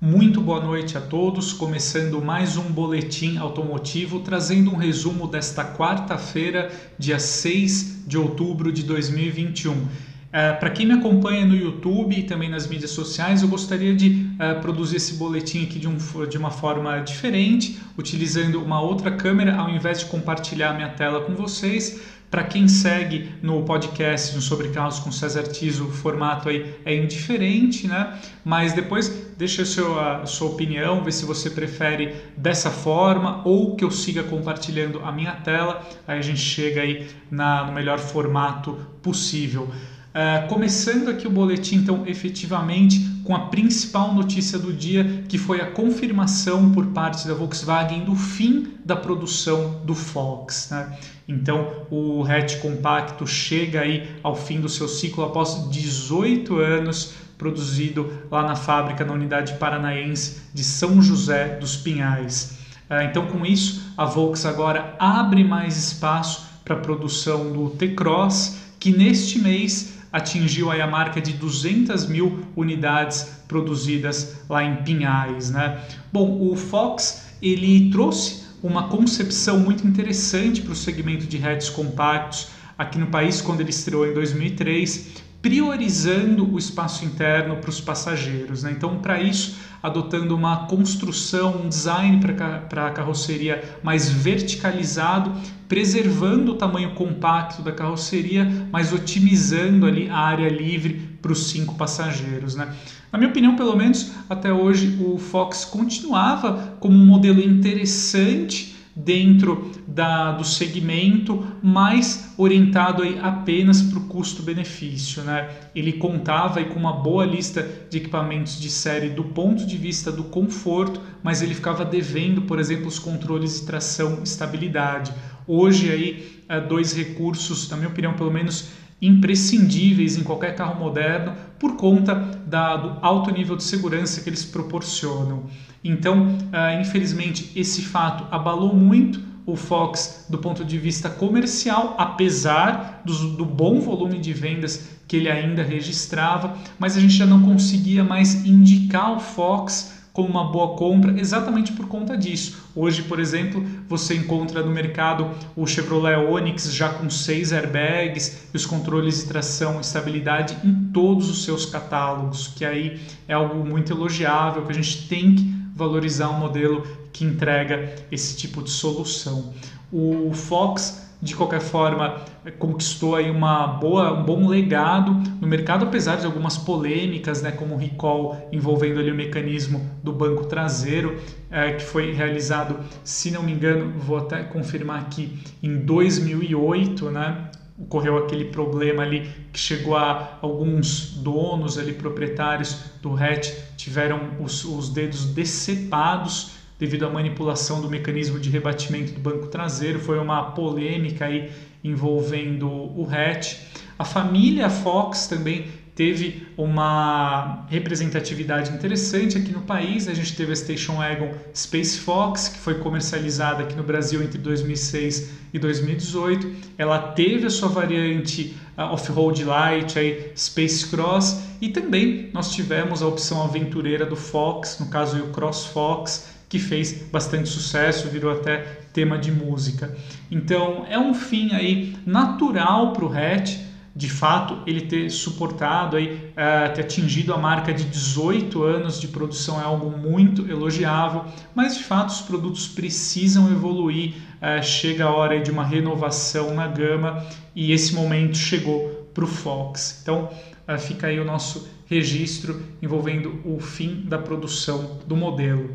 Muito boa noite a todos, começando mais um boletim automotivo, trazendo um resumo desta quarta-feira, dia 6 de outubro de 2021. É, Para quem me acompanha no YouTube e também nas mídias sociais, eu gostaria de é, produzir esse boletim aqui de, um, de uma forma diferente, utilizando uma outra câmera, ao invés de compartilhar minha tela com vocês. Para quem segue no podcast sobre carros com César Tiso, o formato aí é indiferente, né? Mas depois deixa a sua, a sua opinião, vê se você prefere dessa forma ou que eu siga compartilhando a minha tela. Aí a gente chega aí na, no melhor formato possível. Uh, começando aqui o boletim, então, efetivamente, com a principal notícia do dia, que foi a confirmação por parte da Volkswagen do fim da produção do Fox. Né? Então, o hatch compacto chega aí ao fim do seu ciclo após 18 anos produzido lá na fábrica, na unidade paranaense de São José dos Pinhais. Uh, então, com isso, a Volks agora abre mais espaço para a produção do T-Cross, que neste mês atingiu aí a marca de 200 mil unidades produzidas lá em Pinhais. Né? Bom, o Fox ele trouxe uma concepção muito interessante para o segmento de hatches compactos aqui no país quando ele estreou em 2003, priorizando o espaço interno para os passageiros. Né? Então, para isso, adotando uma construção, um design para a carroceria mais verticalizado, preservando o tamanho compacto da carroceria, mas otimizando ali a área livre para os cinco passageiros. Né? Na minha opinião, pelo menos até hoje, o Fox continuava como um modelo interessante dentro da, do segmento, mais orientado aí apenas para o custo-benefício. Né? Ele contava aí com uma boa lista de equipamentos de série do ponto de vista do conforto, mas ele ficava devendo, por exemplo, os controles de tração e estabilidade. Hoje aí, é, dois recursos, na minha opinião, pelo menos imprescindíveis em qualquer carro moderno por conta da, do alto nível de segurança que eles proporcionam. Então, uh, infelizmente, esse fato abalou muito o Fox do ponto de vista comercial, apesar do, do bom volume de vendas que ele ainda registrava, mas a gente já não conseguia mais indicar o Fox como uma boa compra exatamente por conta disso. Hoje, por exemplo, você encontra no mercado o Chevrolet Onix já com seis airbags e os controles de tração e estabilidade em todos os seus catálogos, que aí é algo muito elogiável, que a gente tem que valorizar um modelo que entrega esse tipo de solução. O Fox de qualquer forma conquistou aí uma boa, um bom legado no mercado, apesar de algumas polêmicas, né, como o recall envolvendo ali o mecanismo do banco traseiro, é, que foi realizado, se não me engano, vou até confirmar aqui, em 2008, né, ocorreu aquele problema ali que chegou a alguns donos ali proprietários do hatch tiveram os, os dedos decepados devido à manipulação do mecanismo de rebatimento do banco traseiro. Foi uma polêmica aí envolvendo o hatch. A família Fox também teve uma representatividade interessante aqui no país. A gente teve a Station Wagon Space Fox, que foi comercializada aqui no Brasil entre 2006 e 2018. Ela teve a sua variante uh, Off-Road Light, aí, Space Cross, e também nós tivemos a opção aventureira do Fox, no caso o Cross Fox, que fez bastante sucesso, virou até tema de música. Então é um fim aí natural para o hatch, de fato ele ter suportado aí, uh, ter atingido a marca de 18 anos de produção é algo muito elogiável, mas de fato os produtos precisam evoluir, uh, chega a hora de uma renovação na gama e esse momento chegou para o Fox. Então uh, fica aí o nosso registro envolvendo o fim da produção do modelo.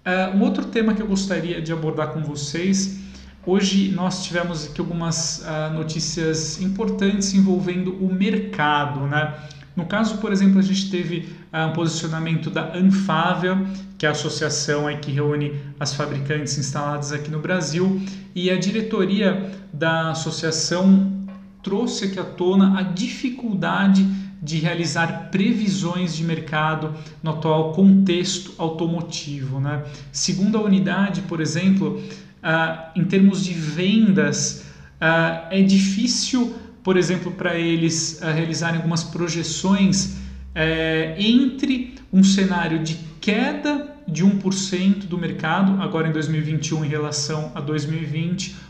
Uh, um outro tema que eu gostaria de abordar com vocês, hoje nós tivemos aqui algumas uh, notícias importantes envolvendo o mercado, né? No caso, por exemplo, a gente teve uh, um posicionamento da Anfávia, que é a associação aí que reúne as fabricantes instaladas aqui no Brasil, e a diretoria da associação trouxe aqui à tona a dificuldade de realizar previsões de mercado no atual contexto automotivo. Né? Segundo a unidade, por exemplo, uh, em termos de vendas, uh, é difícil, por exemplo, para eles uh, realizarem algumas projeções eh, entre um cenário de queda de 1% do mercado agora em 2021 em relação a 2020 ou um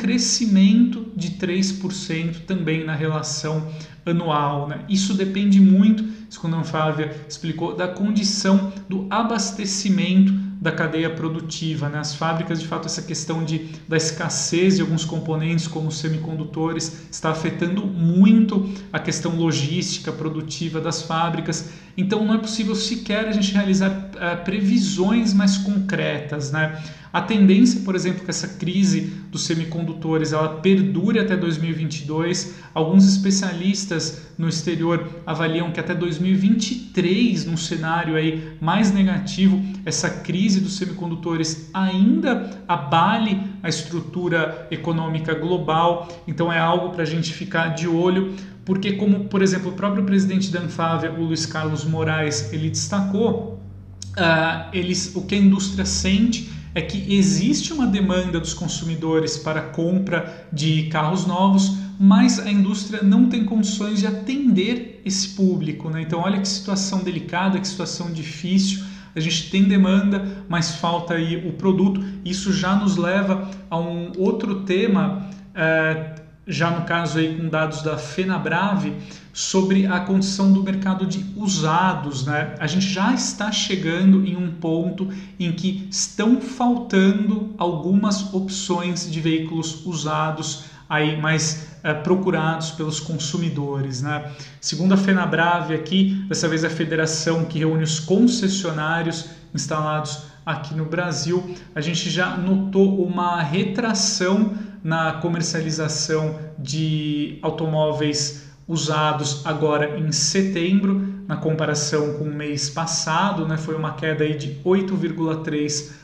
crescimento de 3% também na relação anual. Né? Isso depende muito, como a Flávia explicou, da condição do abastecimento da cadeia produtiva. Né? As fábricas, de fato, essa questão de, da escassez de alguns componentes, como semicondutores, está afetando muito a questão logística, produtiva das fábricas. Então, não é possível sequer a gente realizar uh, previsões mais concretas. Né? A tendência, por exemplo, que essa crise dos semicondutores ela perdure até 2022. Alguns especialistas no exterior avaliam que até 2023, num cenário aí mais negativo, essa crise dos semicondutores ainda abale a estrutura econômica global. Então é algo para a gente ficar de olho, porque como, por exemplo, o próprio presidente da Anfávia, o Luiz Carlos Moraes, ele destacou, uh, eles, o que a indústria sente é que existe uma demanda dos consumidores para compra de carros novos, mas a indústria não tem condições de atender esse público. Né? Então, olha que situação delicada, que situação difícil. A gente tem demanda, mas falta aí o produto. Isso já nos leva a um outro tema, é, já no caso aí com dados da FenaBrave, sobre a condição do mercado de usados. Né? A gente já está chegando em um ponto em que estão faltando algumas opções de veículos usados aí mais é, procurados pelos consumidores. Né? Segundo a FenaBrave aqui, dessa vez a federação que reúne os concessionários instalados aqui no Brasil, a gente já notou uma retração na comercialização de automóveis usados agora em setembro, na comparação com o mês passado, né, foi uma queda aí de 8,3%,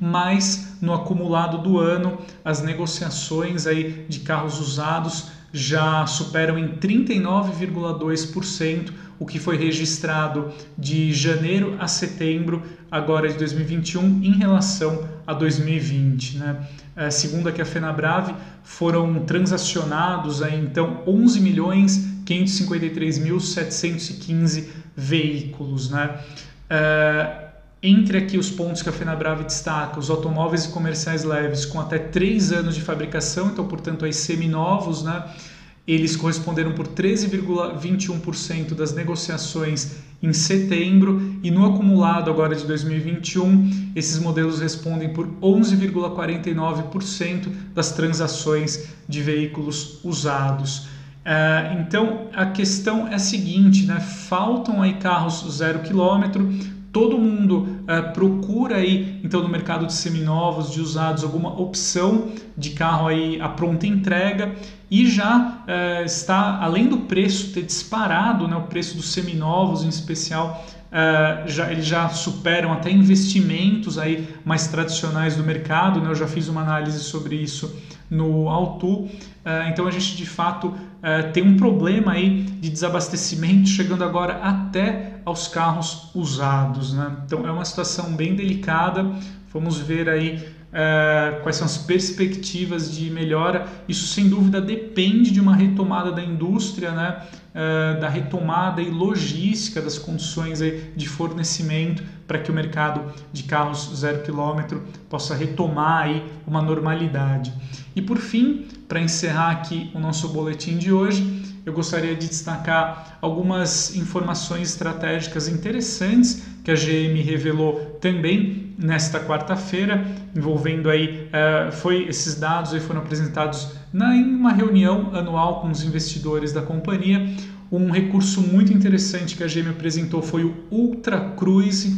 mas no acumulado do ano as negociações aí de carros usados já superam em 39,2% o que foi registrado de janeiro a setembro agora de 2021 em relação a 2020, né? É, segundo aqui a FenaBrave, foram transacionados aí, então 11 milhões 553.715 veículos. Né? É, entre aqui os pontos que a FenaBrave destaca, os automóveis e comerciais leves com até 3 anos de fabricação, então, portanto, aí seminovos, né? Eles corresponderam por 13,21% das negociações em setembro e no acumulado agora de 2021, esses modelos respondem por 11,49% das transações de veículos usados. Uh, então a questão é a seguinte, né? faltam aí carros zero quilômetro, todo mundo uh, procura aí então no mercado de seminovos, de usados, alguma opção de carro aí a pronta entrega e já uh, está além do preço ter disparado, né, o preço dos seminovos em especial Uh, já, eles já superam até investimentos aí mais tradicionais do mercado, né? eu já fiz uma análise sobre isso no Auto, uh, então a gente de fato uh, tem um problema aí de desabastecimento chegando agora até aos carros usados. Né? Então é uma situação bem delicada, vamos ver aí Uh, quais são as perspectivas de melhora. Isso, sem dúvida, depende de uma retomada da indústria, né? Uh, da retomada e logística das condições aí de fornecimento para que o mercado de carros zero quilômetro possa retomar aí uma normalidade. E por fim, para encerrar aqui o nosso boletim de hoje, eu gostaria de destacar algumas informações estratégicas interessantes que a GM revelou também nesta quarta-feira, envolvendo aí, uh, foi esses dados aí foram apresentados na, em uma reunião anual com os investidores da companhia. Um recurso muito interessante que a GM apresentou foi o Ultra Cruise,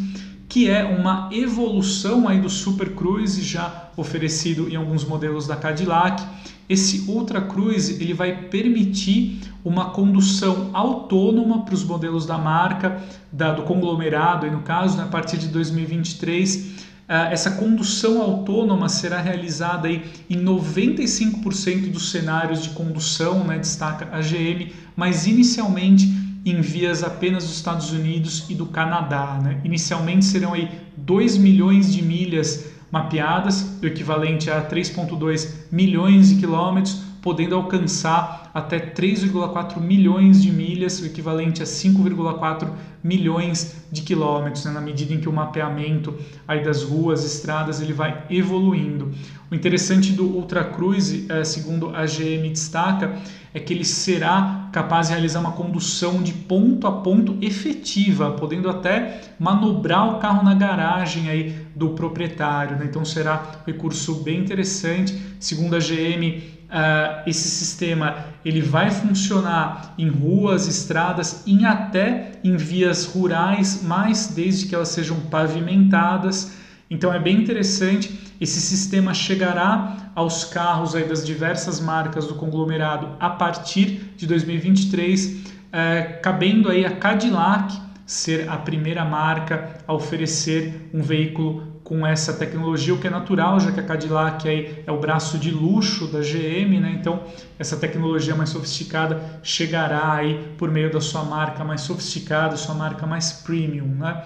que é uma evolução aí do Super Cruise já oferecido em alguns modelos da Cadillac. Esse Ultra Cruise ele vai permitir uma condução autônoma para os modelos da marca, da, do conglomerado, e no caso, né, a partir de 2023. Uh, essa condução autônoma será realizada aí em 95% dos cenários de condução, né, destaca a GM, mas inicialmente em vias apenas dos Estados Unidos e do Canadá. Né? Inicialmente serão aí 2 milhões de milhas mapeadas, o equivalente a 3,2 milhões de quilômetros, podendo alcançar até 3,4 milhões de milhas, o equivalente a 5,4 milhões de quilômetros, né, na medida em que o mapeamento aí das ruas, estradas, ele vai evoluindo. O interessante do Ultra Cruise, é, segundo a GM destaca, é que ele será capaz de realizar uma condução de ponto a ponto efetiva, podendo até manobrar o carro na garagem aí do proprietário. Né? Então será um recurso bem interessante. Segundo a GM, uh, ah, esse sistema ele vai funcionar em ruas, estradas, em até em vias rurais, mas desde que elas sejam pavimentadas. Então é bem interessante. Esse sistema chegará aos carros aí das diversas marcas do conglomerado a partir de 2023, é, cabendo aí a Cadillac ser a primeira marca a oferecer um veículo com essa tecnologia, o que é natural, já que a Cadillac aí é o braço de luxo da GM, né? Então, essa tecnologia mais sofisticada chegará aí por meio da sua marca mais sofisticada, sua marca mais premium, né?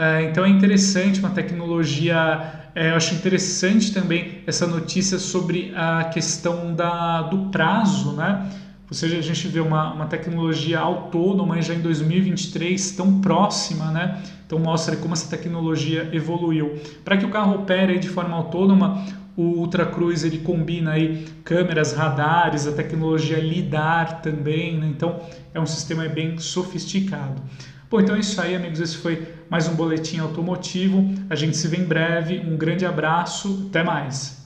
É, então é interessante, uma tecnologia. É, eu acho interessante também essa notícia sobre a questão da, do prazo, né? Ou seja, a gente vê uma, uma tecnologia autônoma já em 2023 tão próxima, né? Então mostra como essa tecnologia evoluiu. Para que o carro opere de forma autônoma, o Ultra Cruise ele combina aí câmeras, radares, a tecnologia lidar também, né? Então é um sistema bem sofisticado. Bom, então é isso aí, amigos. Esse foi mais um boletim automotivo. A gente se vê em breve. Um grande abraço. Até mais.